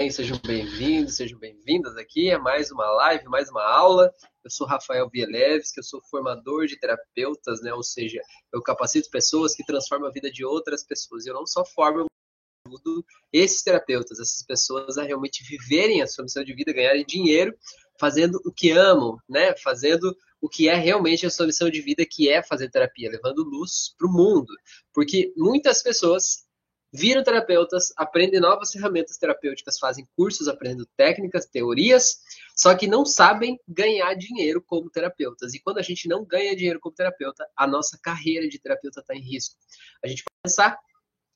Sejam bem-vindos, sejam bem-vindas aqui a mais uma live, mais uma aula. Eu sou Rafael Bielewski, eu sou formador de terapeutas, né? Ou seja, eu capacito pessoas que transformam a vida de outras pessoas. Eu não só formo, eu esses terapeutas, essas pessoas a realmente viverem a sua missão de vida, ganharem dinheiro, fazendo o que amam, né? Fazendo o que é realmente a sua missão de vida, que é fazer terapia, levando luz para o mundo. Porque muitas pessoas viram terapeutas, aprendem novas ferramentas terapêuticas, fazem cursos aprendendo técnicas, teorias, só que não sabem ganhar dinheiro como terapeutas. E quando a gente não ganha dinheiro como terapeuta, a nossa carreira de terapeuta está em risco. A gente vai pensar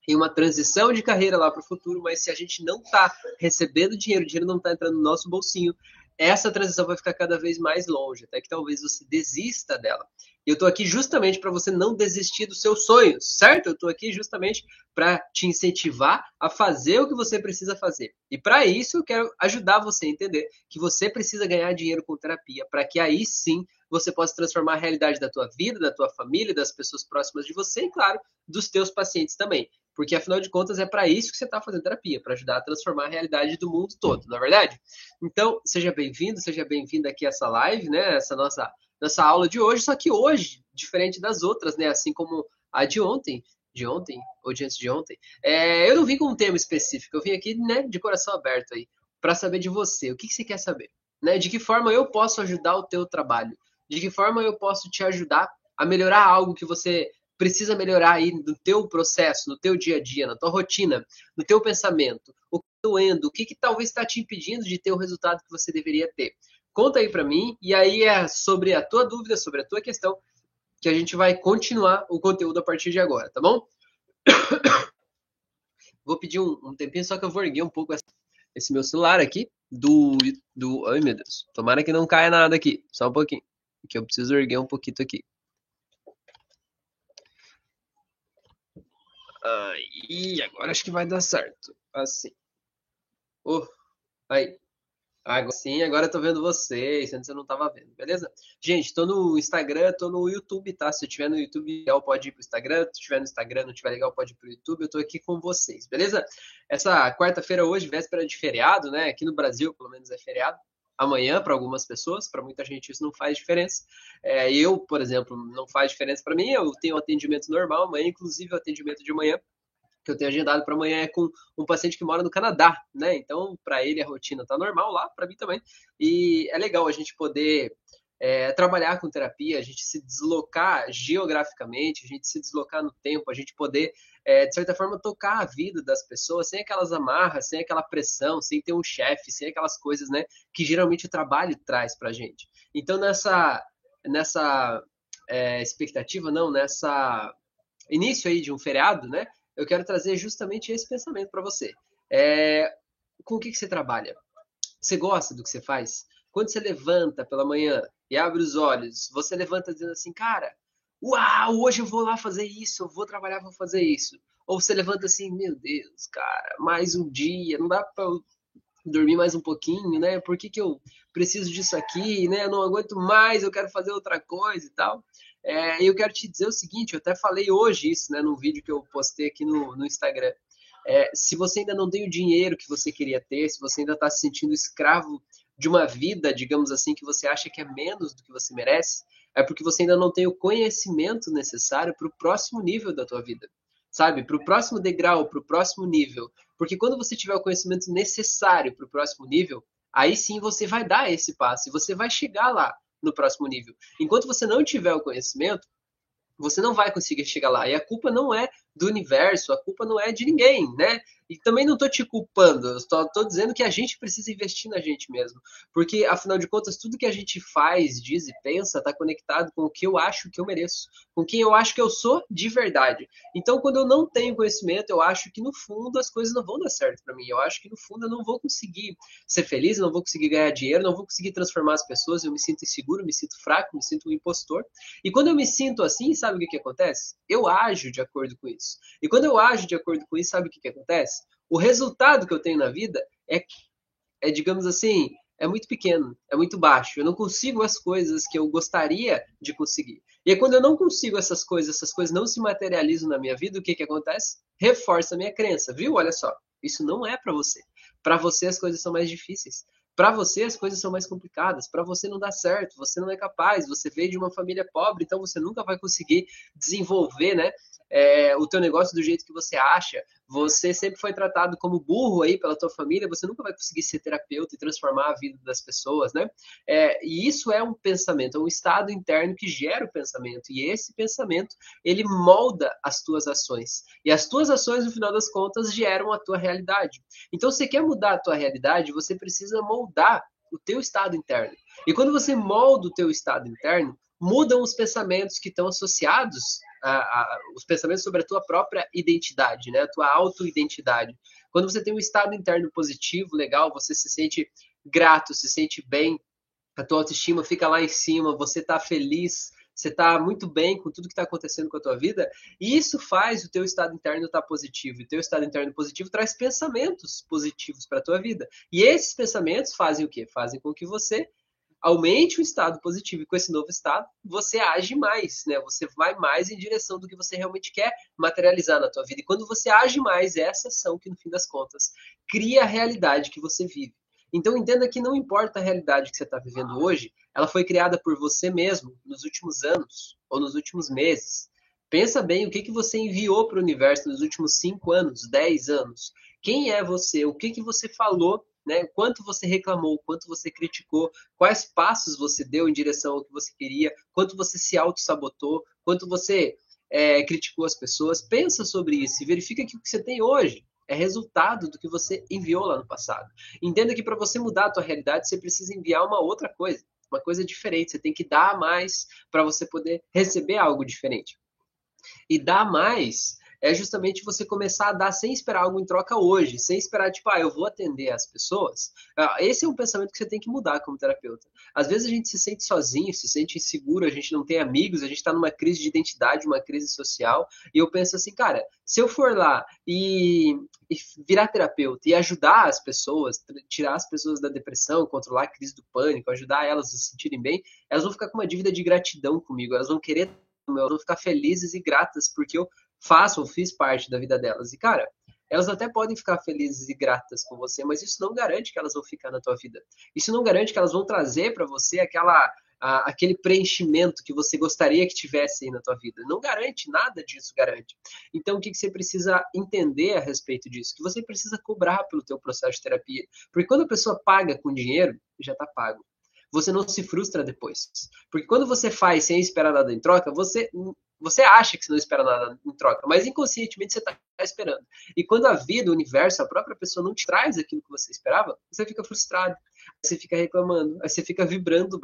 em uma transição de carreira lá para o futuro, mas se a gente não está recebendo dinheiro, o dinheiro não está entrando no nosso bolsinho, essa transição vai ficar cada vez mais longe, até que talvez você desista dela. E eu estou aqui justamente para você não desistir dos seus sonhos, certo? Eu estou aqui justamente para te incentivar a fazer o que você precisa fazer. E para isso eu quero ajudar você a entender que você precisa ganhar dinheiro com terapia, para que aí sim você possa transformar a realidade da tua vida, da tua família, das pessoas próximas de você e, claro, dos teus pacientes também. Porque, afinal de contas, é para isso que você está fazendo terapia, para ajudar a transformar a realidade do mundo todo, não é verdade? Então, seja bem-vindo, seja bem-vinda aqui a essa live, né? Essa nossa, nossa aula de hoje, só que hoje, diferente das outras, né? Assim como a de ontem, de ontem, ou de antes de ontem, é, eu não vim com um tema específico, eu vim aqui, né, de coração aberto aí, para saber de você, o que, que você quer saber, né? De que forma eu posso ajudar o teu trabalho? De que forma eu posso te ajudar a melhorar algo que você precisa melhorar aí no teu processo, no teu dia a dia, na tua rotina, no teu pensamento, o que está doendo, o que, que talvez está te impedindo de ter o resultado que você deveria ter. Conta aí para mim e aí é sobre a tua dúvida, sobre a tua questão, que a gente vai continuar o conteúdo a partir de agora, tá bom? Vou pedir um, um tempinho, só que eu vou erguer um pouco essa, esse meu celular aqui do, do. Ai meu Deus, tomara que não caia nada aqui, só um pouquinho, que eu preciso erguer um pouquinho aqui. Aí, agora acho que vai dar certo. Assim. Oh, aí. Agora sim, agora eu tô vendo vocês. Antes eu não tava vendo, beleza? Gente, tô no Instagram, tô no YouTube, tá? Se eu tiver no YouTube legal, pode ir pro Instagram. Se tiver no Instagram, não tiver legal, pode ir pro YouTube. Eu tô aqui com vocês, beleza? Essa quarta-feira hoje, véspera de feriado, né? Aqui no Brasil, pelo menos é feriado amanhã para algumas pessoas, para muita gente isso não faz diferença. É, eu, por exemplo, não faz diferença para mim, eu tenho atendimento normal amanhã, inclusive o atendimento de manhã que eu tenho agendado para amanhã é com um paciente que mora no Canadá, né? Então, para ele a rotina tá normal lá, para mim também. E é legal a gente poder é, trabalhar com terapia, a gente se deslocar geograficamente, a gente se deslocar no tempo, a gente poder, é, de certa forma, tocar a vida das pessoas sem aquelas amarras, sem aquela pressão, sem ter um chefe, sem aquelas coisas, né, que geralmente o trabalho traz para gente. Então, nessa, nessa é, expectativa, não, nessa início aí de um feriado, né, eu quero trazer justamente esse pensamento para você. É, com o que, que você trabalha? Você gosta do que você faz? Quando você levanta pela manhã e abre os olhos, você levanta dizendo assim, cara, uau, hoje eu vou lá fazer isso, eu vou trabalhar, vou fazer isso. Ou você levanta assim, meu Deus, cara, mais um dia, não dá para dormir mais um pouquinho, né? Por que, que eu preciso disso aqui, né? Eu não aguento mais, eu quero fazer outra coisa e tal. É, eu quero te dizer o seguinte, eu até falei hoje isso, né, no vídeo que eu postei aqui no, no Instagram. É, se você ainda não tem o dinheiro que você queria ter, se você ainda está se sentindo escravo de uma vida, digamos assim, que você acha que é menos do que você merece, é porque você ainda não tem o conhecimento necessário para o próximo nível da tua vida, sabe? Para o próximo degrau, para o próximo nível. Porque quando você tiver o conhecimento necessário para o próximo nível, aí sim você vai dar esse passo e você vai chegar lá no próximo nível. Enquanto você não tiver o conhecimento, você não vai conseguir chegar lá. E a culpa não é do universo, a culpa não é de ninguém, né? E também não estou te culpando, eu estou dizendo que a gente precisa investir na gente mesmo. Porque, afinal de contas, tudo que a gente faz, diz e pensa está conectado com o que eu acho que eu mereço, com quem eu acho que eu sou de verdade. Então, quando eu não tenho conhecimento, eu acho que no fundo as coisas não vão dar certo para mim. Eu acho que no fundo eu não vou conseguir ser feliz, não vou conseguir ganhar dinheiro, não vou conseguir transformar as pessoas, eu me sinto inseguro, me sinto fraco, me sinto um impostor. E quando eu me sinto assim, sabe o que, que acontece? Eu ajo de acordo com isso. E quando eu ajo de acordo com isso, sabe o que, que acontece? O resultado que eu tenho na vida é, é, digamos assim, é muito pequeno, é muito baixo. Eu não consigo as coisas que eu gostaria de conseguir. E aí, quando eu não consigo essas coisas, essas coisas não se materializam na minha vida, o que, que acontece? Reforça a minha crença, viu? Olha só, isso não é para você. Para você as coisas são mais difíceis. Para você as coisas são mais complicadas, para você não dá certo, você não é capaz, você veio de uma família pobre, então você nunca vai conseguir desenvolver, né, é, o teu negócio do jeito que você acha, você sempre foi tratado como burro aí pela tua família, você nunca vai conseguir ser terapeuta e transformar a vida das pessoas, né? É, e isso é um pensamento, é um estado interno que gera o pensamento, e esse pensamento, ele molda as tuas ações. E as tuas ações, no final das contas, geram a tua realidade. Então, se você quer mudar a tua realidade, você precisa moldar o teu estado interno. E quando você molda o teu estado interno, mudam os pensamentos que estão associados a, os pensamentos sobre a tua própria identidade, né? A tua autoidentidade. Quando você tem um estado interno positivo, legal, você se sente grato, se sente bem, a tua autoestima fica lá em cima, você está feliz, você está muito bem com tudo que está acontecendo com a tua vida, e isso faz o teu estado interno estar tá positivo. E o teu estado interno positivo traz pensamentos positivos para a tua vida. E esses pensamentos fazem o quê? Fazem com que você aumente o estado positivo e com esse novo estado você age mais, né? Você vai mais em direção do que você realmente quer materializar na tua vida. E quando você age mais, é essa ação que no fim das contas cria a realidade que você vive. Então entenda que não importa a realidade que você está vivendo hoje, ela foi criada por você mesmo nos últimos anos ou nos últimos meses. Pensa bem o que, que você enviou para o universo nos últimos 5 anos, 10 anos. Quem é você? O que, que você falou né? Quanto você reclamou, quanto você criticou, quais passos você deu em direção ao que você queria, quanto você se auto-sabotou, quanto você é, criticou as pessoas. Pensa sobre isso e verifica que o que você tem hoje é resultado do que você enviou lá no passado. Entenda que para você mudar a tua realidade, você precisa enviar uma outra coisa, uma coisa diferente. Você tem que dar mais para você poder receber algo diferente. E dar mais é justamente você começar a dar sem esperar algo em troca hoje, sem esperar, tipo, ah, eu vou atender as pessoas. Ah, esse é um pensamento que você tem que mudar como terapeuta. Às vezes a gente se sente sozinho, se sente inseguro, a gente não tem amigos, a gente está numa crise de identidade, uma crise social, e eu penso assim, cara, se eu for lá e, e virar terapeuta e ajudar as pessoas, tirar as pessoas da depressão, controlar a crise do pânico, ajudar elas a se sentirem bem, elas vão ficar com uma dívida de gratidão comigo, elas vão querer elas vão ficar felizes e gratas porque eu faço ou fiz parte da vida delas. E, cara, elas até podem ficar felizes e gratas com você, mas isso não garante que elas vão ficar na tua vida. Isso não garante que elas vão trazer para você aquela a, aquele preenchimento que você gostaria que tivesse aí na tua vida. Não garante, nada disso garante. Então, o que, que você precisa entender a respeito disso? Que você precisa cobrar pelo teu processo de terapia. Porque quando a pessoa paga com dinheiro, já está pago. Você não se frustra depois. Porque quando você faz sem esperar nada em troca, você você acha que você não espera nada em troca, mas inconscientemente você está esperando. E quando a vida, o universo, a própria pessoa não te traz aquilo que você esperava, você fica frustrado, você fica reclamando, você fica vibrando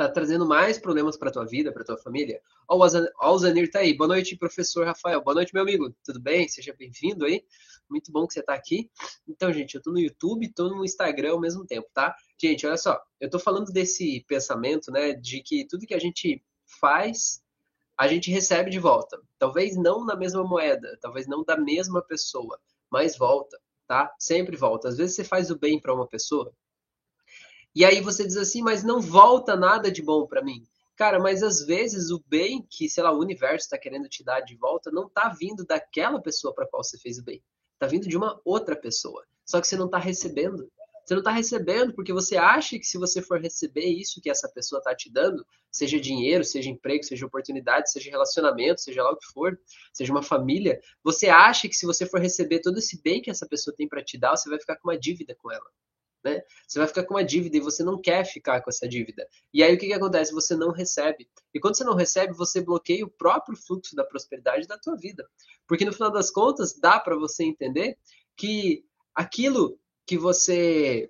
tá trazendo mais problemas para tua vida, para tua família. Ó, o Zanir tá aí. Boa noite, professor Rafael. Boa noite, meu amigo. Tudo bem? Seja bem-vindo aí. Muito bom que você tá aqui. Então, gente, eu tô no YouTube, tô no Instagram ao mesmo tempo, tá? Gente, olha só, eu tô falando desse pensamento, né, de que tudo que a gente faz a gente recebe de volta. Talvez não na mesma moeda, talvez não da mesma pessoa, mas volta, tá? Sempre volta. Às vezes você faz o bem para uma pessoa e aí você diz assim, mas não volta nada de bom para mim. Cara, mas às vezes o bem que, sei lá, o universo está querendo te dar de volta não está vindo daquela pessoa para qual você fez o bem. Está vindo de uma outra pessoa. Só que você não está recebendo. Você não está recebendo porque você acha que se você for receber isso que essa pessoa está te dando, seja dinheiro, seja emprego, seja oportunidade, seja relacionamento, seja lá o que for, seja uma família, você acha que se você for receber todo esse bem que essa pessoa tem para te dar, você vai ficar com uma dívida com ela. Né? Você vai ficar com uma dívida e você não quer ficar com essa dívida. E aí o que, que acontece? Você não recebe. E quando você não recebe, você bloqueia o próprio fluxo da prosperidade da tua vida. Porque no final das contas, dá para você entender que aquilo que você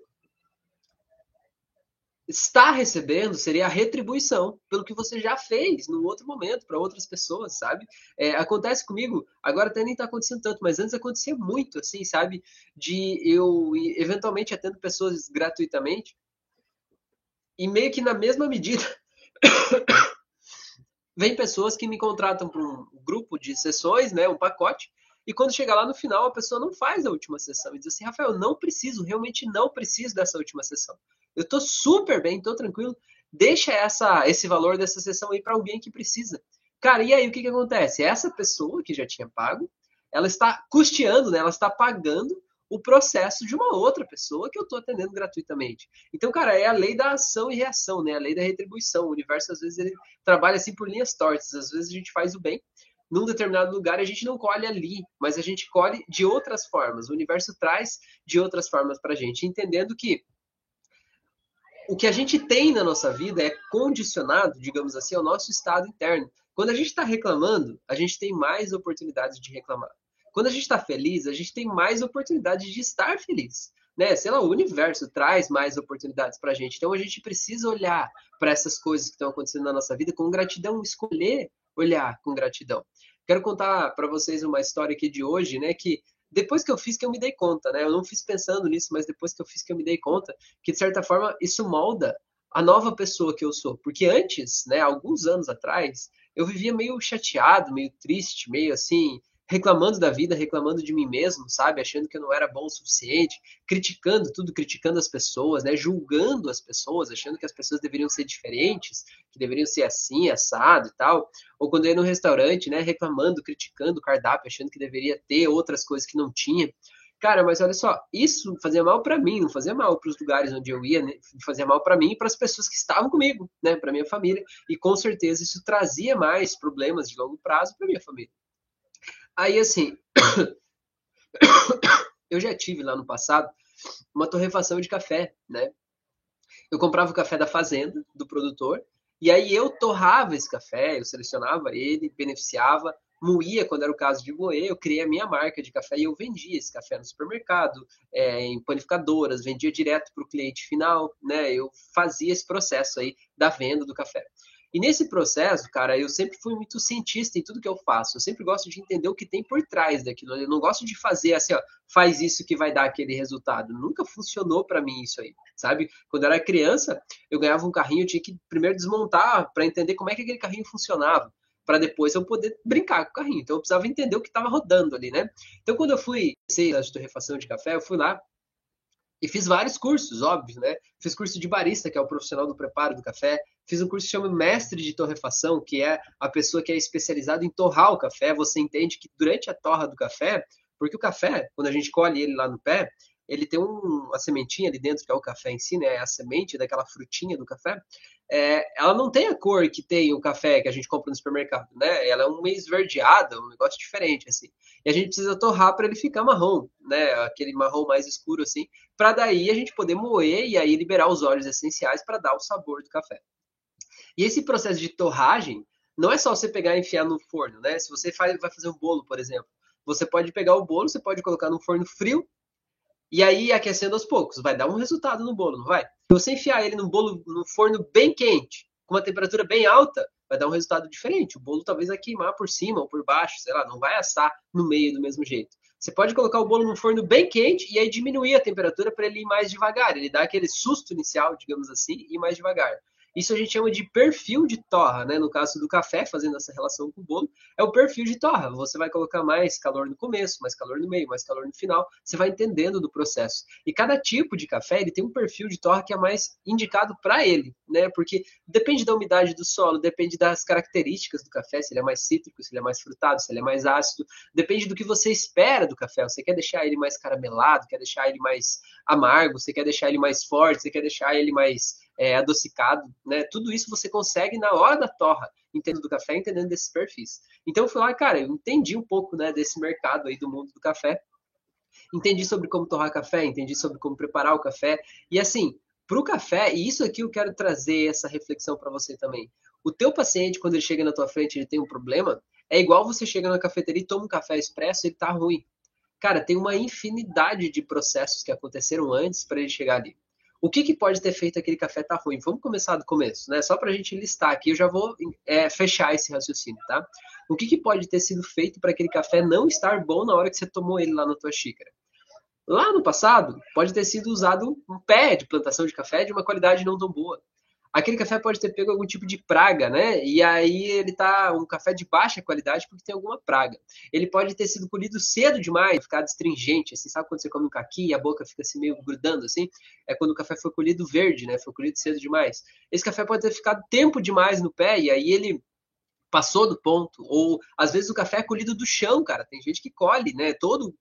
está recebendo seria a retribuição pelo que você já fez no outro momento para outras pessoas, sabe? É, acontece comigo, agora até nem está acontecendo tanto, mas antes acontecia muito, assim, sabe? De eu eventualmente atendo pessoas gratuitamente e meio que na mesma medida vem pessoas que me contratam para um grupo de sessões, né, um pacote, e quando chega lá no final, a pessoa não faz a última sessão e diz assim: Rafael, não preciso, realmente não preciso dessa última sessão. Eu tô super bem, tô tranquilo. Deixa essa, esse valor dessa sessão aí para alguém que precisa. Cara, e aí o que, que acontece? Essa pessoa que já tinha pago, ela está custeando, né? ela está pagando o processo de uma outra pessoa que eu estou atendendo gratuitamente. Então, cara, é a lei da ação e reação, né? A lei da retribuição. O universo, às vezes, ele trabalha assim por linhas tortas. Às vezes a gente faz o bem num determinado lugar a gente não colhe ali, mas a gente colhe de outras formas. O universo traz de outras formas para a gente, entendendo que o que a gente tem na nossa vida é condicionado, digamos assim, ao nosso estado interno. Quando a gente está reclamando, a gente tem mais oportunidades de reclamar. Quando a gente está feliz, a gente tem mais oportunidades de estar feliz. Né? Sei lá, o universo traz mais oportunidades para a gente. Então a gente precisa olhar para essas coisas que estão acontecendo na nossa vida com gratidão, escolher olhar com gratidão. Quero contar para vocês uma história aqui de hoje, né? Que depois que eu fiz que eu me dei conta, né? Eu não fiz pensando nisso, mas depois que eu fiz que eu me dei conta que de certa forma isso molda a nova pessoa que eu sou. Porque antes, né, alguns anos atrás, eu vivia meio chateado, meio triste, meio assim, reclamando da vida, reclamando de mim mesmo, sabe? Achando que eu não era bom o suficiente, criticando tudo, criticando as pessoas, né? Julgando as pessoas, achando que as pessoas deveriam ser diferentes, que deveriam ser assim, assado e tal. Ou quando eu ia no restaurante, né? Reclamando, criticando o cardápio, achando que deveria ter outras coisas que não tinha. Cara, mas olha só, isso fazia mal para mim, não fazia mal para os lugares onde eu ia, né? fazia mal para mim e para as pessoas que estavam comigo, né, para minha família, e com certeza isso trazia mais problemas de longo prazo para minha família. Aí, assim, eu já tive lá no passado uma torrefação de café, né? Eu comprava o café da fazenda, do produtor, e aí eu torrava esse café, eu selecionava ele, beneficiava, moía quando era o caso de moer, eu criei a minha marca de café e eu vendia esse café no supermercado, é, em panificadoras, vendia direto para o cliente final, né? Eu fazia esse processo aí da venda do café. E nesse processo, cara, eu sempre fui muito cientista em tudo que eu faço. Eu sempre gosto de entender o que tem por trás daquilo. Eu não gosto de fazer assim, ó, faz isso que vai dar aquele resultado. Nunca funcionou para mim isso aí, sabe? Quando eu era criança, eu ganhava um carrinho, eu tinha que primeiro desmontar para entender como é que aquele carrinho funcionava para depois eu poder brincar com o carrinho. Então eu precisava entender o que estava rodando ali, né? Então quando eu fui sei a torrefação de café, eu fui lá e fiz vários cursos, óbvio, né? Fiz curso de barista, que é o profissional do preparo do café. Fiz um curso que chama Mestre de Torrefação, que é a pessoa que é especializada em torrar o café. Você entende que durante a torra do café, porque o café, quando a gente colhe ele lá no pé, ele tem um, uma sementinha ali dentro, que é o café em si, né? É a semente daquela frutinha do café. É, ela não tem a cor que tem o café que a gente compra no supermercado, né? Ela é um meio esverdeada, um negócio diferente, assim. E a gente precisa torrar para ele ficar marrom, né? Aquele marrom mais escuro, assim, para daí a gente poder moer e aí liberar os óleos essenciais para dar o sabor do café. E esse processo de torragem não é só você pegar e enfiar no forno, né? Se você faz, vai fazer um bolo, por exemplo, você pode pegar o bolo, você pode colocar no forno frio e aí, aquecendo aos poucos, vai dar um resultado no bolo, não vai? Se você enfiar ele no bolo, no forno bem quente, com uma temperatura bem alta, vai dar um resultado diferente. O bolo talvez vai queimar por cima ou por baixo, sei lá, não vai assar no meio do mesmo jeito. Você pode colocar o bolo no forno bem quente e aí diminuir a temperatura para ele ir mais devagar. Ele dá aquele susto inicial, digamos assim, e mais devagar. Isso a gente chama de perfil de torra, né? No caso do café, fazendo essa relação com o bolo, é o perfil de torra. Você vai colocar mais calor no começo, mais calor no meio, mais calor no final. Você vai entendendo do processo. E cada tipo de café, ele tem um perfil de torra que é mais indicado para ele, né? Porque depende da umidade do solo, depende das características do café, se ele é mais cítrico, se ele é mais frutado, se ele é mais ácido. Depende do que você espera do café. Você quer deixar ele mais caramelado, quer deixar ele mais amargo, você quer deixar ele mais forte, você quer deixar ele mais é, adocicado, né? Tudo isso você consegue na hora da torra, entendendo do café, entendendo desses perfis. Então eu fui lá, cara, eu entendi um pouco, né, desse mercado aí do mundo do café. Entendi sobre como torrar café, entendi sobre como preparar o café. E assim, para o café, e isso aqui eu quero trazer essa reflexão para você também. O teu paciente, quando ele chega na tua frente, ele tem um problema, é igual você chega na cafeteria e toma um café expresso, ele tá ruim. Cara, tem uma infinidade de processos que aconteceram antes para ele chegar ali. O que, que pode ter feito aquele café tá ruim? Vamos começar do começo, né? Só para a gente listar aqui, eu já vou é, fechar esse raciocínio, tá? O que, que pode ter sido feito para aquele café não estar bom na hora que você tomou ele lá na tua xícara? Lá no passado, pode ter sido usado um pé de plantação de café de uma qualidade não tão boa aquele café pode ter pego algum tipo de praga, né? E aí ele tá um café de baixa qualidade porque tem alguma praga. Ele pode ter sido colhido cedo demais, ficar astringente, assim, sabe quando você come um caqui e a boca fica assim meio grudando assim? É quando o café foi colhido verde, né? Foi colhido cedo demais. Esse café pode ter ficado tempo demais no pé e aí ele passou do ponto, ou às vezes o café é colhido do chão, cara. Tem gente que colhe, né? Todo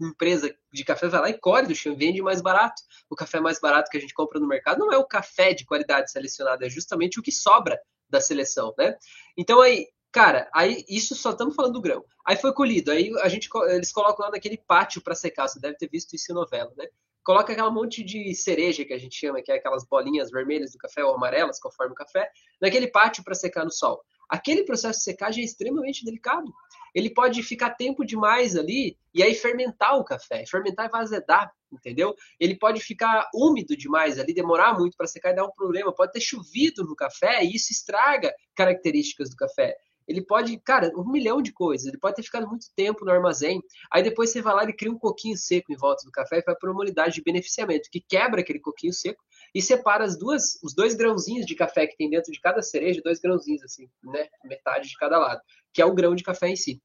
empresa de café vai lá e colhe do chão vende mais barato. O café mais barato que a gente compra no mercado não é o café de qualidade selecionada, é justamente o que sobra da seleção, né? Então aí, cara, aí isso só estamos falando do grão. Aí foi colhido, aí a gente eles colocam lá naquele pátio para secar, você deve ter visto isso em novela, né? Coloca aquela monte de cereja que a gente chama, que é aquelas bolinhas vermelhas do café ou amarelas, conforme o café, naquele pátio para secar no sol. Aquele processo de secagem é extremamente delicado. Ele pode ficar tempo demais ali e aí fermentar o café. Fermentar vai azedar, entendeu? Ele pode ficar úmido demais ali, demorar muito para secar e dar um problema. Pode ter chovido no café e isso estraga características do café ele pode, cara, um milhão de coisas. Ele pode ter ficado muito tempo no armazém. Aí depois você vai lá e cria um coquinho seco em volta do café e vai para uma unidade de beneficiamento, que quebra aquele coquinho seco e separa as duas, os dois grãozinhos de café que tem dentro de cada cereja, dois grãozinhos assim, né? Metade de cada lado, que é o grão de café em si.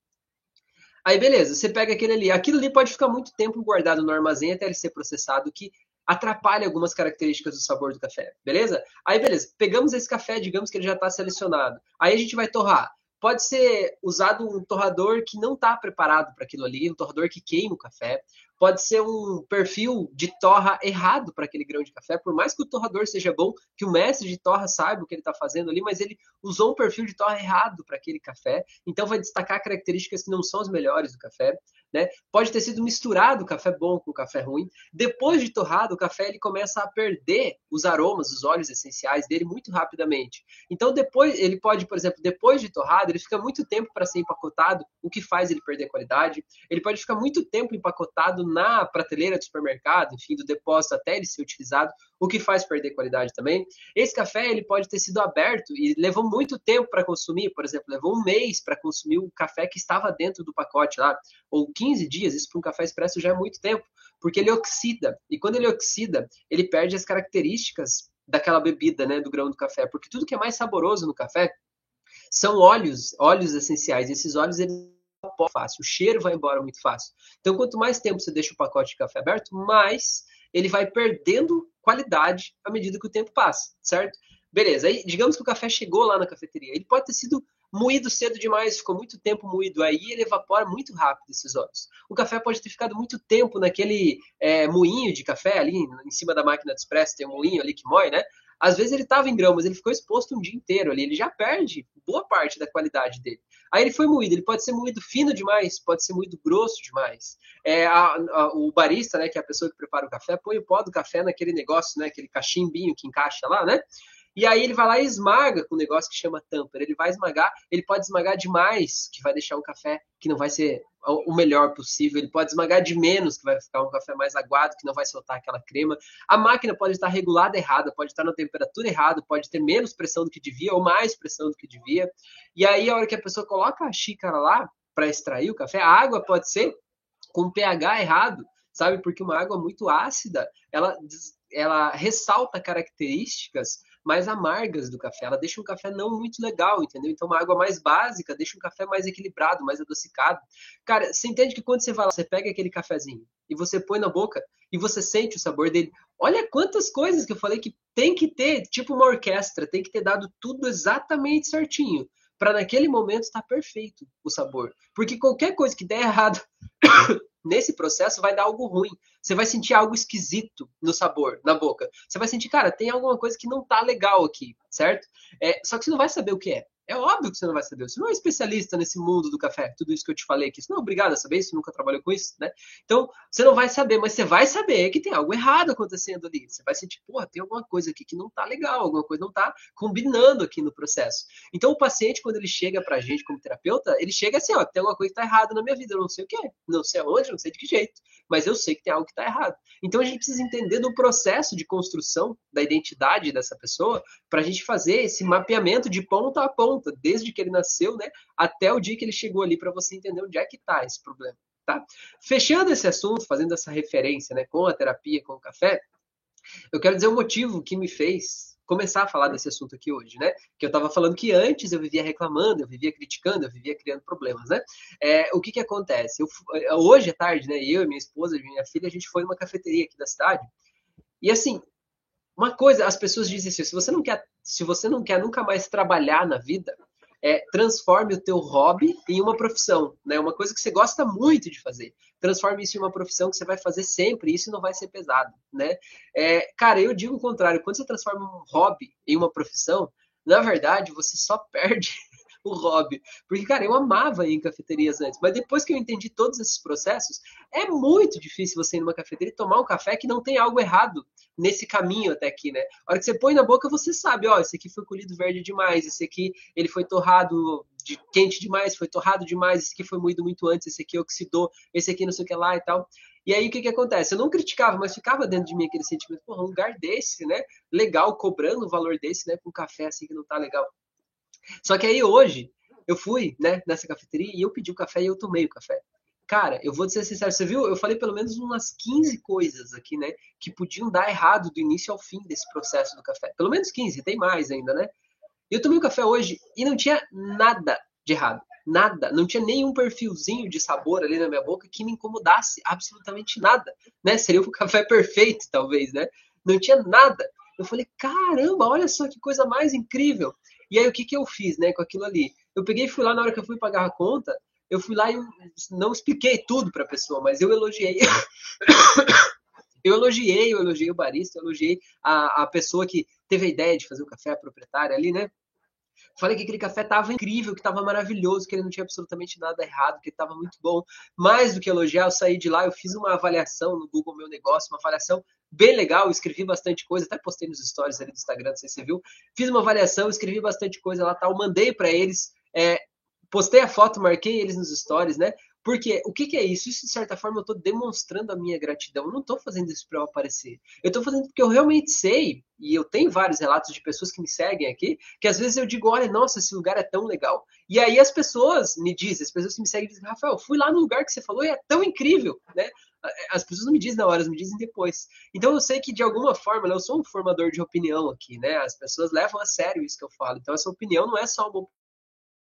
Aí beleza, você pega aquele ali. Aquilo ali pode ficar muito tempo guardado no armazém até ele ser processado, que atrapalha algumas características do sabor do café, beleza? Aí beleza, pegamos esse café, digamos que ele já está selecionado. Aí a gente vai torrar pode ser usado um torrador que não está preparado para aquilo ali, um torrador que queima o café pode ser um perfil de torra errado para aquele grão de café, por mais que o torrador seja bom, que o mestre de torra saiba o que ele está fazendo ali, mas ele usou um perfil de torra errado para aquele café, então vai destacar características que não são as melhores do café. Né? Pode ter sido misturado café bom com café ruim. Depois de torrado, o café ele começa a perder os aromas, os óleos essenciais dele muito rapidamente. Então, depois ele pode, por exemplo, depois de torrado, ele fica muito tempo para ser empacotado, o que faz ele perder qualidade. Ele pode ficar muito tempo empacotado na prateleira do supermercado, enfim, do depósito até ele ser utilizado, o que faz perder qualidade também. Esse café ele pode ter sido aberto e levou muito tempo para consumir, por exemplo, levou um mês para consumir o café que estava dentro do pacote lá, ou 15 dias, isso para um café expresso já é muito tempo, porque ele oxida. E quando ele oxida, ele perde as características daquela bebida, né, do grão do café, porque tudo que é mais saboroso no café são óleos, óleos essenciais. Esses óleos eles fácil, o cheiro vai embora muito fácil. Então, quanto mais tempo você deixa o pacote de café aberto, mais ele vai perdendo qualidade à medida que o tempo passa, certo? Beleza, aí digamos que o café chegou lá na cafeteria, ele pode ter sido moído cedo demais, ficou muito tempo moído aí, ele evapora muito rápido esses óleos. O café pode ter ficado muito tempo naquele é, moinho de café ali, em cima da máquina de expresso, tem um moinho ali que moe, né? Às vezes ele estava em grão, mas ele ficou exposto um dia inteiro ali, ele já perde boa parte da qualidade dele. Aí ele foi moído, ele pode ser moído fino demais, pode ser moído grosso demais. É, a, a, o barista, né, que é a pessoa que prepara o café, põe o pó do café naquele negócio, né, aquele cachimbinho que encaixa lá, né? E aí ele vai lá e esmaga com um negócio que chama tamper. Ele vai esmagar, ele pode esmagar demais, que vai deixar um café que não vai ser o melhor possível. Ele pode esmagar de menos, que vai ficar um café mais aguado, que não vai soltar aquela crema. A máquina pode estar regulada errada, pode estar na temperatura errada, pode ter menos pressão do que devia ou mais pressão do que devia. E aí, a hora que a pessoa coloca a xícara lá para extrair o café, a água pode ser com pH errado, sabe? Porque uma água muito ácida, ela, ela ressalta características mais amargas do café. Ela deixa um café não muito legal, entendeu? Então, uma água mais básica deixa um café mais equilibrado, mais adocicado. Cara, você entende que quando você vai lá, você pega aquele cafezinho e você põe na boca e você sente o sabor dele. Olha quantas coisas que eu falei que tem que ter, tipo uma orquestra, tem que ter dado tudo exatamente certinho para naquele momento estar perfeito o sabor. Porque qualquer coisa que der errado nesse processo vai dar algo ruim. Você vai sentir algo esquisito no sabor, na boca. Você vai sentir, cara, tem alguma coisa que não tá legal aqui, certo? É, só que você não vai saber o que é. É óbvio que você não vai saber. Você não é especialista nesse mundo do café, tudo isso que eu te falei aqui. Você não é obrigado a saber, isso nunca trabalhou com isso, né? Então, você não vai saber, mas você vai saber que tem algo errado acontecendo ali. Você vai sentir, porra, tem alguma coisa aqui que não tá legal, alguma coisa não tá combinando aqui no processo. Então, o paciente, quando ele chega pra gente como terapeuta, ele chega assim, ó, tem alguma coisa que tá errada na minha vida, eu não sei o que não sei aonde, não sei de que jeito, mas eu sei que tem algo que tá errado. Então, a gente precisa entender do processo de construção da identidade dessa pessoa para a gente fazer esse mapeamento de ponta a ponta, desde que ele nasceu, né, até o dia que ele chegou ali para você entender onde é que está esse problema, tá? Fechando esse assunto, fazendo essa referência, né, com a terapia, com o café, eu quero dizer o motivo que me fez começar a falar desse assunto aqui hoje, né? Que eu estava falando que antes eu vivia reclamando, eu vivia criticando, eu vivia criando problemas, né? É, o que que acontece? Eu, hoje à tarde, né? Eu, minha esposa, minha filha, a gente foi numa cafeteria aqui da cidade e assim, uma coisa, as pessoas dizem assim, se você não quer, se você não quer nunca mais trabalhar na vida, É, transforme o teu hobby em uma profissão, né? Uma coisa que você gosta muito de fazer. Transforme isso em uma profissão que você vai fazer sempre, e isso não vai ser pesado, né? É, cara, eu digo o contrário, quando você transforma um hobby em uma profissão, na verdade, você só perde o hobby. Porque, cara, eu amava ir em cafeterias antes, mas depois que eu entendi todos esses processos, é muito difícil você ir numa cafeteria e tomar um café que não tem algo errado nesse caminho até aqui, né? A hora que você põe na boca, você sabe, ó, esse aqui foi colhido verde demais, esse aqui ele foi torrado de quente demais, foi torrado demais, esse aqui foi moído muito antes, esse aqui oxidou, esse aqui não sei o que lá e tal. E aí o que que acontece? Eu não criticava, mas ficava dentro de mim aquele sentimento, porra, um lugar desse, né? Legal, cobrando um valor desse, né? Com um café assim que não tá legal. Só que aí hoje, eu fui, né, nessa cafeteria e eu pedi o café e eu tomei o café. Cara, eu vou ser sincero, você viu? Eu falei pelo menos umas 15 coisas aqui, né, que podiam dar errado do início ao fim desse processo do café. Pelo menos 15, tem mais ainda, né? Eu tomei o café hoje e não tinha nada de errado. Nada, não tinha nenhum perfilzinho de sabor ali na minha boca que me incomodasse, absolutamente nada, né? Seria o café perfeito, talvez, né? Não tinha nada. Eu falei, caramba, olha só que coisa mais incrível. E aí o que, que eu fiz, né, com aquilo ali? Eu peguei e fui lá na hora que eu fui pagar a conta, eu fui lá e não expliquei tudo para a pessoa, mas eu elogiei. eu elogiei, eu elogiei o barista, eu elogiei a, a pessoa que teve a ideia de fazer o café, a proprietária ali, né? Falei que aquele café estava incrível, que estava maravilhoso, que ele não tinha absolutamente nada errado, que estava muito bom. Mais do que elogiar, eu saí de lá, eu fiz uma avaliação no Google Meu Negócio, uma avaliação bem legal, escrevi bastante coisa, até postei nos stories ali do Instagram, não sei se você viu. Fiz uma avaliação, escrevi bastante coisa lá, tal, mandei para eles, é, postei a foto, marquei eles nos stories, né? Porque o que, que, é isso? Isso, de certa forma, eu estou demonstrando a minha gratidão. Eu não estou fazendo isso para eu aparecer. Eu estou fazendo porque eu realmente sei, e eu tenho vários relatos de pessoas que me seguem aqui, que às vezes eu digo, olha, nossa, esse lugar é tão legal. E aí as pessoas me dizem, as pessoas que me seguem dizem, Rafael, fui lá no lugar que você falou e é tão incrível, né? As pessoas não me dizem na hora, elas me dizem depois. Então eu sei que de alguma forma, né, eu sou um formador de opinião aqui, né? As pessoas levam a sério isso que eu falo. Então essa opinião não é só uma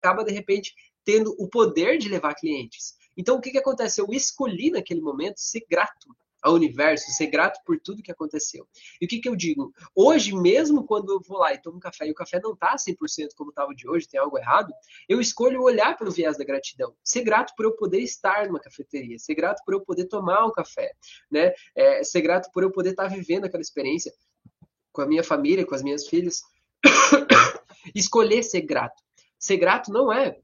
acaba de repente tendo o poder de levar clientes. Então, o que, que acontece? Eu escolhi naquele momento ser grato ao universo, ser grato por tudo que aconteceu. E o que, que eu digo? Hoje, mesmo quando eu vou lá e tomo café e o café não está 100% como estava de hoje, tem algo errado, eu escolho olhar pelo viés da gratidão. Ser grato por eu poder estar numa cafeteria, ser grato por eu poder tomar um café, né? É, ser grato por eu poder estar tá vivendo aquela experiência com a minha família, com as minhas filhas. Escolher ser grato. Ser grato não é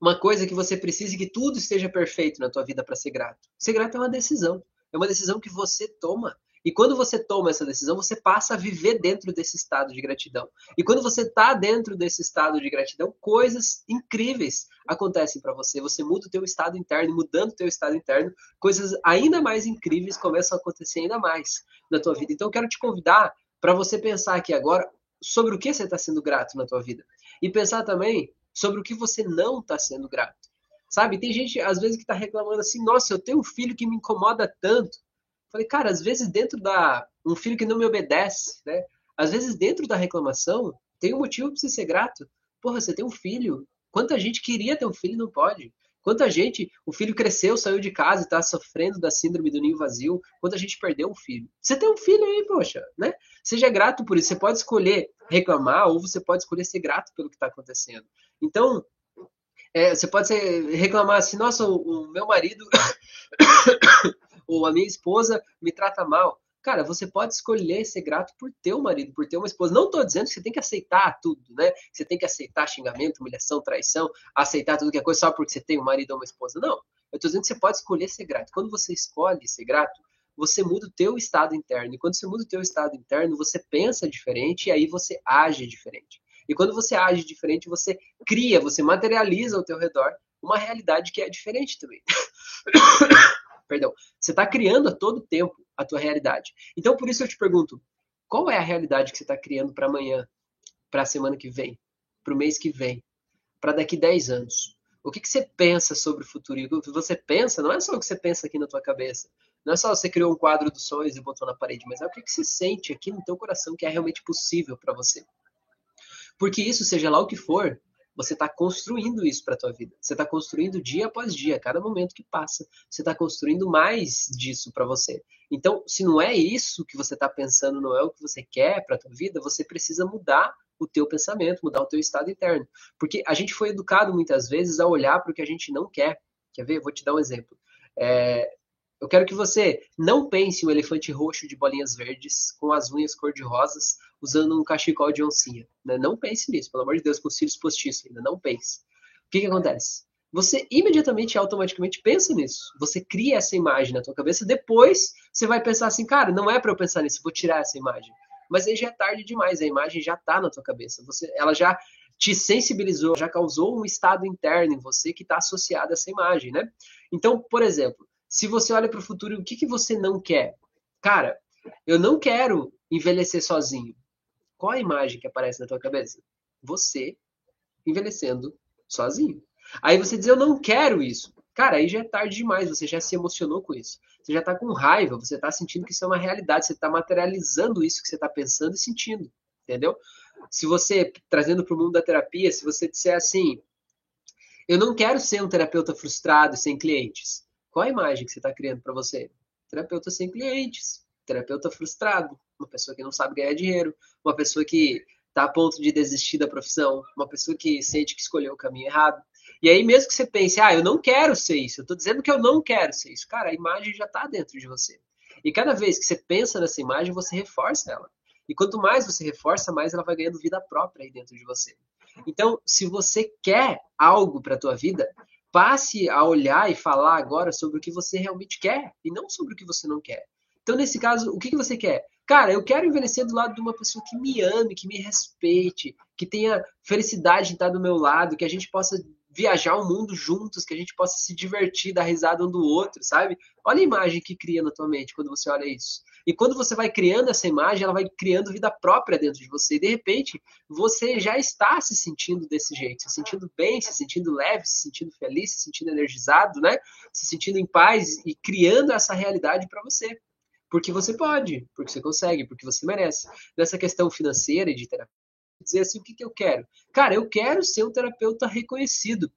uma coisa que você precise que tudo esteja perfeito na tua vida para ser grato. Ser grato é uma decisão. É uma decisão que você toma. E quando você toma essa decisão, você passa a viver dentro desse estado de gratidão. E quando você está dentro desse estado de gratidão, coisas incríveis acontecem para você. Você muda o teu estado interno, mudando o teu estado interno, coisas ainda mais incríveis começam a acontecer ainda mais na tua vida. Então eu quero te convidar para você pensar aqui agora sobre o que você está sendo grato na tua vida. E pensar também sobre o que você não está sendo grato. Sabe, tem gente às vezes que está reclamando assim, nossa, eu tenho um filho que me incomoda tanto. Falei, cara, às vezes dentro da um filho que não me obedece, né? Às vezes dentro da reclamação tem um motivo para você ser grato. Porra, você tem um filho. Quanta gente queria ter um filho e não pode? Quanta gente, o filho cresceu, saiu de casa e está sofrendo da síndrome do ninho vazio. Quanta gente perdeu um filho. Você tem um filho aí, poxa, né? Seja grato por isso. Você pode escolher reclamar ou você pode escolher ser grato pelo que está acontecendo. Então, é, você pode ser, reclamar assim, nossa, o, o meu marido ou a minha esposa me trata mal. Cara, você pode escolher ser grato por ter um marido, por ter uma esposa. Não estou dizendo que você tem que aceitar tudo, né? Você tem que aceitar xingamento, humilhação, traição, aceitar tudo que é coisa só porque você tem um marido ou uma esposa. Não. Eu estou dizendo que você pode escolher ser grato. Quando você escolhe ser grato, você muda o teu estado interno. E quando você muda o teu estado interno, você pensa diferente e aí você age diferente. E quando você age diferente, você cria, você materializa ao teu redor uma realidade que é diferente também. Perdão. Você está criando a todo tempo a tua realidade. Então, por isso eu te pergunto, qual é a realidade que você está criando para amanhã, para a semana que vem, para o mês que vem, para daqui 10 anos? O que, que você pensa sobre o futuro? E o que você pensa não é só o que você pensa aqui na tua cabeça. Não é só você criou um quadro dos sonhos e botou na parede, mas é o que, que você sente aqui no teu coração que é realmente possível para você. Porque isso, seja lá o que for, você está construindo isso para a tua vida. Você está construindo dia após dia, cada momento que passa, você está construindo mais disso para você. Então, se não é isso que você está pensando, não é o que você quer para a tua vida, você precisa mudar o teu pensamento, mudar o teu estado interno. Porque a gente foi educado muitas vezes a olhar para o que a gente não quer. Quer ver? Vou te dar um exemplo. É, eu quero que você não pense um elefante roxo de bolinhas verdes, com as unhas cor-de-rosas, usando um cachecol de oncinha. Né? Não pense nisso, pelo amor de Deus, com os cílios postiços ainda. Não pense. O que, que acontece? Você imediatamente, automaticamente pensa nisso. Você cria essa imagem na tua cabeça. Depois, você vai pensar assim, cara, não é para eu pensar nisso, vou tirar essa imagem. Mas aí já é tarde demais. A imagem já está na tua cabeça. Você, ela já te sensibilizou, já causou um estado interno em você que está associado a essa imagem, né? Então, por exemplo, se você olha para o futuro, o que, que você não quer? Cara, eu não quero envelhecer sozinho. Qual a imagem que aparece na tua cabeça? Você envelhecendo sozinho. Aí você diz, eu não quero isso. Cara, aí já é tarde demais, você já se emocionou com isso. Você já está com raiva, você está sentindo que isso é uma realidade, você está materializando isso que você está pensando e sentindo, entendeu? Se você, trazendo para o mundo da terapia, se você disser assim, eu não quero ser um terapeuta frustrado sem clientes. Qual a imagem que você está criando para você? Terapeuta sem clientes, terapeuta frustrado, uma pessoa que não sabe ganhar dinheiro, uma pessoa que está a ponto de desistir da profissão, uma pessoa que sente que escolheu o caminho errado. E aí, mesmo que você pense, ah, eu não quero ser isso, eu estou dizendo que eu não quero ser isso, cara, a imagem já está dentro de você. E cada vez que você pensa nessa imagem, você reforça ela. E quanto mais você reforça, mais ela vai ganhando vida própria aí dentro de você. Então, se você quer algo para a tua vida, passe a olhar e falar agora sobre o que você realmente quer e não sobre o que você não quer. Então, nesse caso, o que, que você quer? Cara, eu quero envelhecer do lado de uma pessoa que me ame, que me respeite, que tenha felicidade em estar do meu lado, que a gente possa viajar o mundo juntos, que a gente possa se divertir, dar risada um do outro, sabe? Olha a imagem que cria na tua mente quando você olha isso. E quando você vai criando essa imagem, ela vai criando vida própria dentro de você. E de repente, você já está se sentindo desse jeito, se sentindo bem, se sentindo leve, se sentindo feliz, se sentindo energizado, né? Se sentindo em paz e criando essa realidade para você. Porque você pode, porque você consegue, porque você merece. Nessa questão financeira e de terapia, dizer assim, o que, que eu quero? Cara, eu quero ser um terapeuta reconhecido.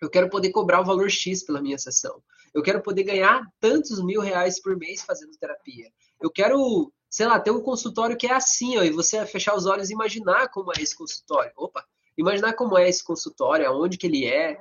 Eu quero poder cobrar o valor X pela minha sessão. Eu quero poder ganhar tantos mil reais por mês fazendo terapia. Eu quero, sei lá, ter um consultório que é assim, ó, e você fechar os olhos e imaginar como é esse consultório. Opa, imaginar como é esse consultório, aonde que ele é,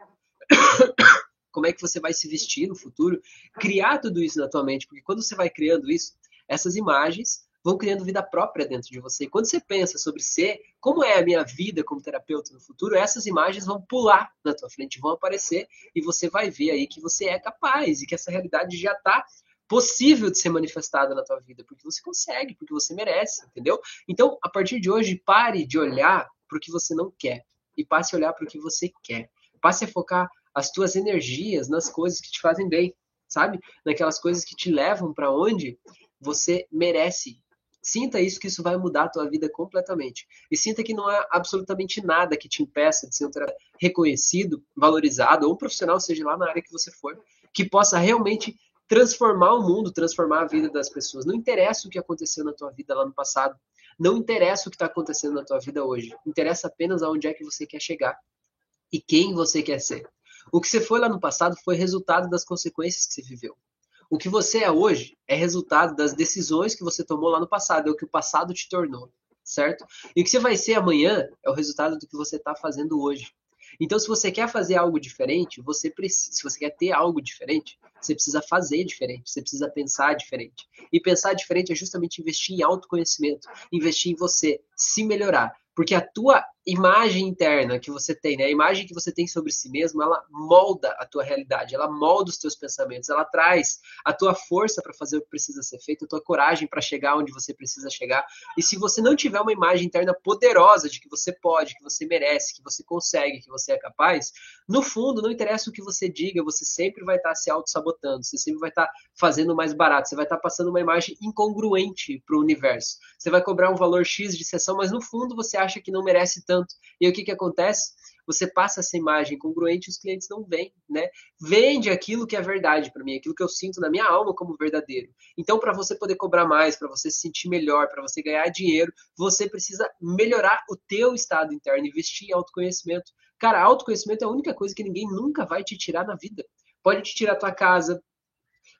como é que você vai se vestir no futuro, criar tudo isso na tua mente, porque quando você vai criando isso, essas imagens vão criando vida própria dentro de você. E quando você pensa sobre ser, como é a minha vida como terapeuta no futuro, essas imagens vão pular na tua frente, vão aparecer e você vai ver aí que você é capaz e que essa realidade já está possível de ser manifestada na tua vida, porque você consegue, porque você merece, entendeu? Então, a partir de hoje, pare de olhar para o que você não quer e passe a olhar para o que você quer. Passe a focar as tuas energias nas coisas que te fazem bem, sabe? Naquelas coisas que te levam para onde você merece. Sinta isso, que isso vai mudar a tua vida completamente. E sinta que não há absolutamente nada que te impeça de ser um reconhecido, valorizado, ou um profissional, seja lá na área que você for, que possa realmente transformar o mundo, transformar a vida das pessoas. Não interessa o que aconteceu na tua vida lá no passado. Não interessa o que está acontecendo na tua vida hoje. Interessa apenas aonde é que você quer chegar e quem você quer ser. O que você foi lá no passado foi resultado das consequências que você viveu. O que você é hoje é resultado das decisões que você tomou lá no passado, é o que o passado te tornou, certo? E o que você vai ser amanhã é o resultado do que você está fazendo hoje. Então, se você quer fazer algo diferente, você precisa, se você quer ter algo diferente, você precisa fazer diferente, você precisa pensar diferente. E pensar diferente é justamente investir em autoconhecimento, investir em você, se melhorar. Porque a tua imagem interna que você tem, né? a imagem que você tem sobre si mesmo, ela molda a tua realidade, ela molda os teus pensamentos, ela traz a tua força para fazer o que precisa ser feito, a tua coragem para chegar onde você precisa chegar. E se você não tiver uma imagem interna poderosa de que você pode, que você merece, que você consegue, que você é capaz, no fundo, não interessa o que você diga, você sempre vai estar tá se auto-sabotando, você sempre vai estar tá fazendo mais barato, você vai estar tá passando uma imagem incongruente para o universo. Você vai cobrar um valor X de sessão, mas no fundo você acha que não merece tanto tanto. E aí, o que, que acontece? Você passa essa imagem congruente e os clientes não vêm, né? Vende aquilo que é verdade para mim, aquilo que eu sinto na minha alma como verdadeiro. Então, para você poder cobrar mais, para você se sentir melhor, para você ganhar dinheiro, você precisa melhorar o teu estado interno, investir em autoconhecimento. Cara, autoconhecimento é a única coisa que ninguém nunca vai te tirar na vida. Pode te tirar a tua casa,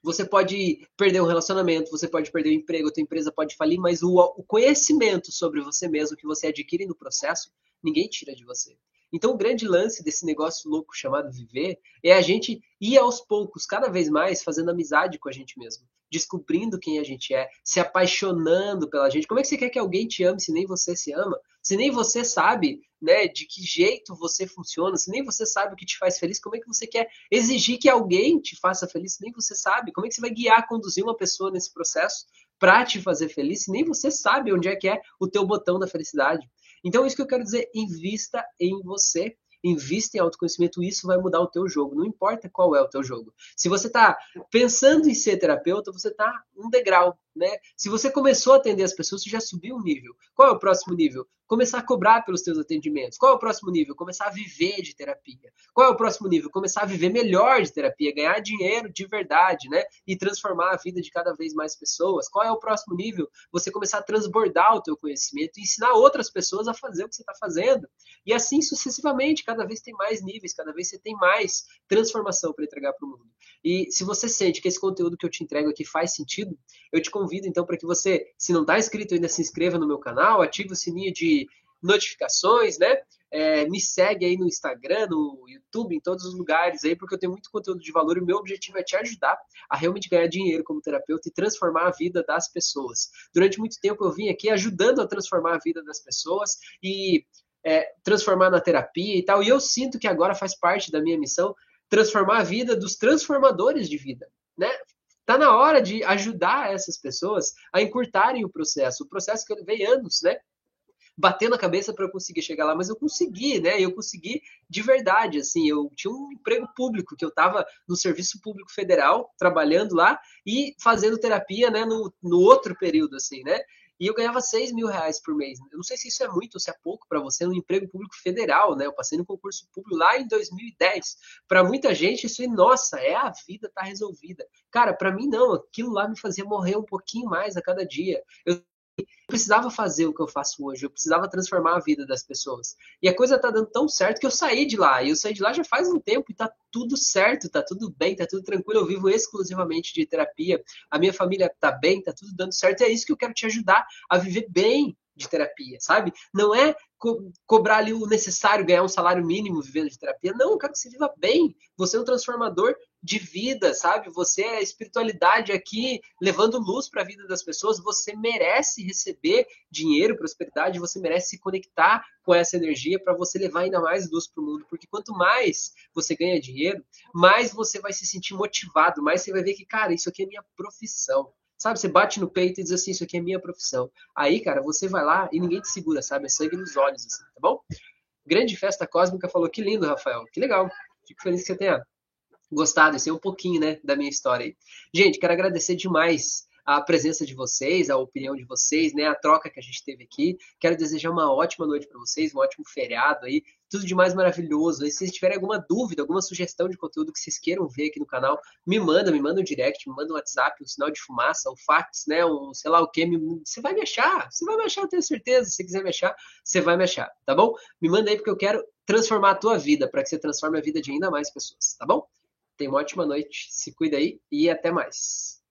você pode perder um relacionamento, você pode perder o um emprego, a tua empresa pode falir, mas o, o conhecimento sobre você mesmo que você adquire no processo, ninguém tira de você. Então, o grande lance desse negócio louco chamado viver é a gente ir aos poucos, cada vez mais, fazendo amizade com a gente mesmo, descobrindo quem a gente é, se apaixonando pela gente. Como é que você quer que alguém te ame se nem você se ama? Se nem você sabe né, de que jeito você funciona, se nem você sabe o que te faz feliz, como é que você quer exigir que alguém te faça feliz se nem você sabe? Como é que você vai guiar, conduzir uma pessoa nesse processo para te fazer feliz se nem você sabe onde é que é o teu botão da felicidade? Então, isso que eu quero dizer, invista em você invista em autoconhecimento, isso vai mudar o teu jogo. Não importa qual é o teu jogo. Se você está pensando em ser terapeuta, você está um degrau, né? Se você começou a atender as pessoas, você já subiu um nível. Qual é o próximo nível? Começar a cobrar pelos teus atendimentos. Qual é o próximo nível? Começar a viver de terapia. Qual é o próximo nível? Começar a viver melhor de terapia, ganhar dinheiro de verdade, né? E transformar a vida de cada vez mais pessoas. Qual é o próximo nível? Você começar a transbordar o teu conhecimento e ensinar outras pessoas a fazer o que você está fazendo. E assim sucessivamente, cada vez tem mais níveis, cada vez você tem mais transformação para entregar para o mundo. E se você sente que esse conteúdo que eu te entrego aqui faz sentido, eu te convido então para que você, se não está inscrito ainda, se inscreva no meu canal, ative o sininho de notificações, né? É, me segue aí no Instagram, no YouTube, em todos os lugares aí, porque eu tenho muito conteúdo de valor e o meu objetivo é te ajudar a realmente ganhar dinheiro como terapeuta e transformar a vida das pessoas. Durante muito tempo eu vim aqui ajudando a transformar a vida das pessoas e é, transformar na terapia e tal, e eu sinto que agora faz parte da minha missão transformar a vida dos transformadores de vida, né? Tá na hora de ajudar essas pessoas a encurtarem o processo, o processo que levei anos, né? Batendo a cabeça para eu conseguir chegar lá, mas eu consegui, né? Eu consegui de verdade, assim. Eu tinha um emprego público, que eu estava no Serviço Público Federal, trabalhando lá e fazendo terapia, né? No, no outro período, assim, né? E eu ganhava 6 mil reais por mês. Eu não sei se isso é muito ou se é pouco para você no emprego público federal, né? Eu passei no concurso público lá em 2010. Para muita gente, isso é, nossa, é a vida tá resolvida. Cara, para mim não. Aquilo lá me fazia morrer um pouquinho mais a cada dia. Eu precisava fazer o que eu faço hoje, eu precisava transformar a vida das pessoas. E a coisa tá dando tão certo que eu saí de lá. E eu saí de lá já faz um tempo e tá tudo certo, tá tudo bem, tá tudo tranquilo. Eu vivo exclusivamente de terapia. A minha família tá bem, tá tudo dando certo. E é isso que eu quero te ajudar a viver bem de terapia, sabe? Não é co cobrar ali o necessário, ganhar um salário mínimo vivendo de terapia. Não, eu quero que você viva bem. Você é um transformador de vida, sabe? Você é espiritualidade aqui levando luz para a vida das pessoas. Você merece receber dinheiro, prosperidade, você merece se conectar com essa energia para você levar ainda mais luz para o mundo. Porque quanto mais você ganha dinheiro, mais você vai se sentir motivado, mais você vai ver que, cara, isso aqui é minha profissão. Sabe, você bate no peito e diz assim, isso aqui é minha profissão. Aí, cara, você vai lá e ninguém te segura, sabe? É sangue nos olhos, assim, tá bom? Grande Festa Cósmica falou, que lindo, Rafael. Que legal. Fico feliz que você tenha gostado, esse é um pouquinho, né, da minha história aí. Gente, quero agradecer demais a presença de vocês, a opinião de vocês, né, a troca que a gente teve aqui. Quero desejar uma ótima noite para vocês, um ótimo feriado aí, tudo de mais maravilhoso. E se vocês tiverem alguma dúvida, alguma sugestão de conteúdo que vocês queiram ver aqui no canal, me manda, me manda um direct, me manda um WhatsApp, um sinal de fumaça, um fax, né, um sei lá o que, você vai me achar, você vai me achar, eu tenho certeza. Se você quiser me achar, você vai me achar, tá bom? Me manda aí porque eu quero transformar a tua vida, para que você transforme a vida de ainda mais pessoas, tá bom? Tenha uma ótima noite, se cuida aí e até mais.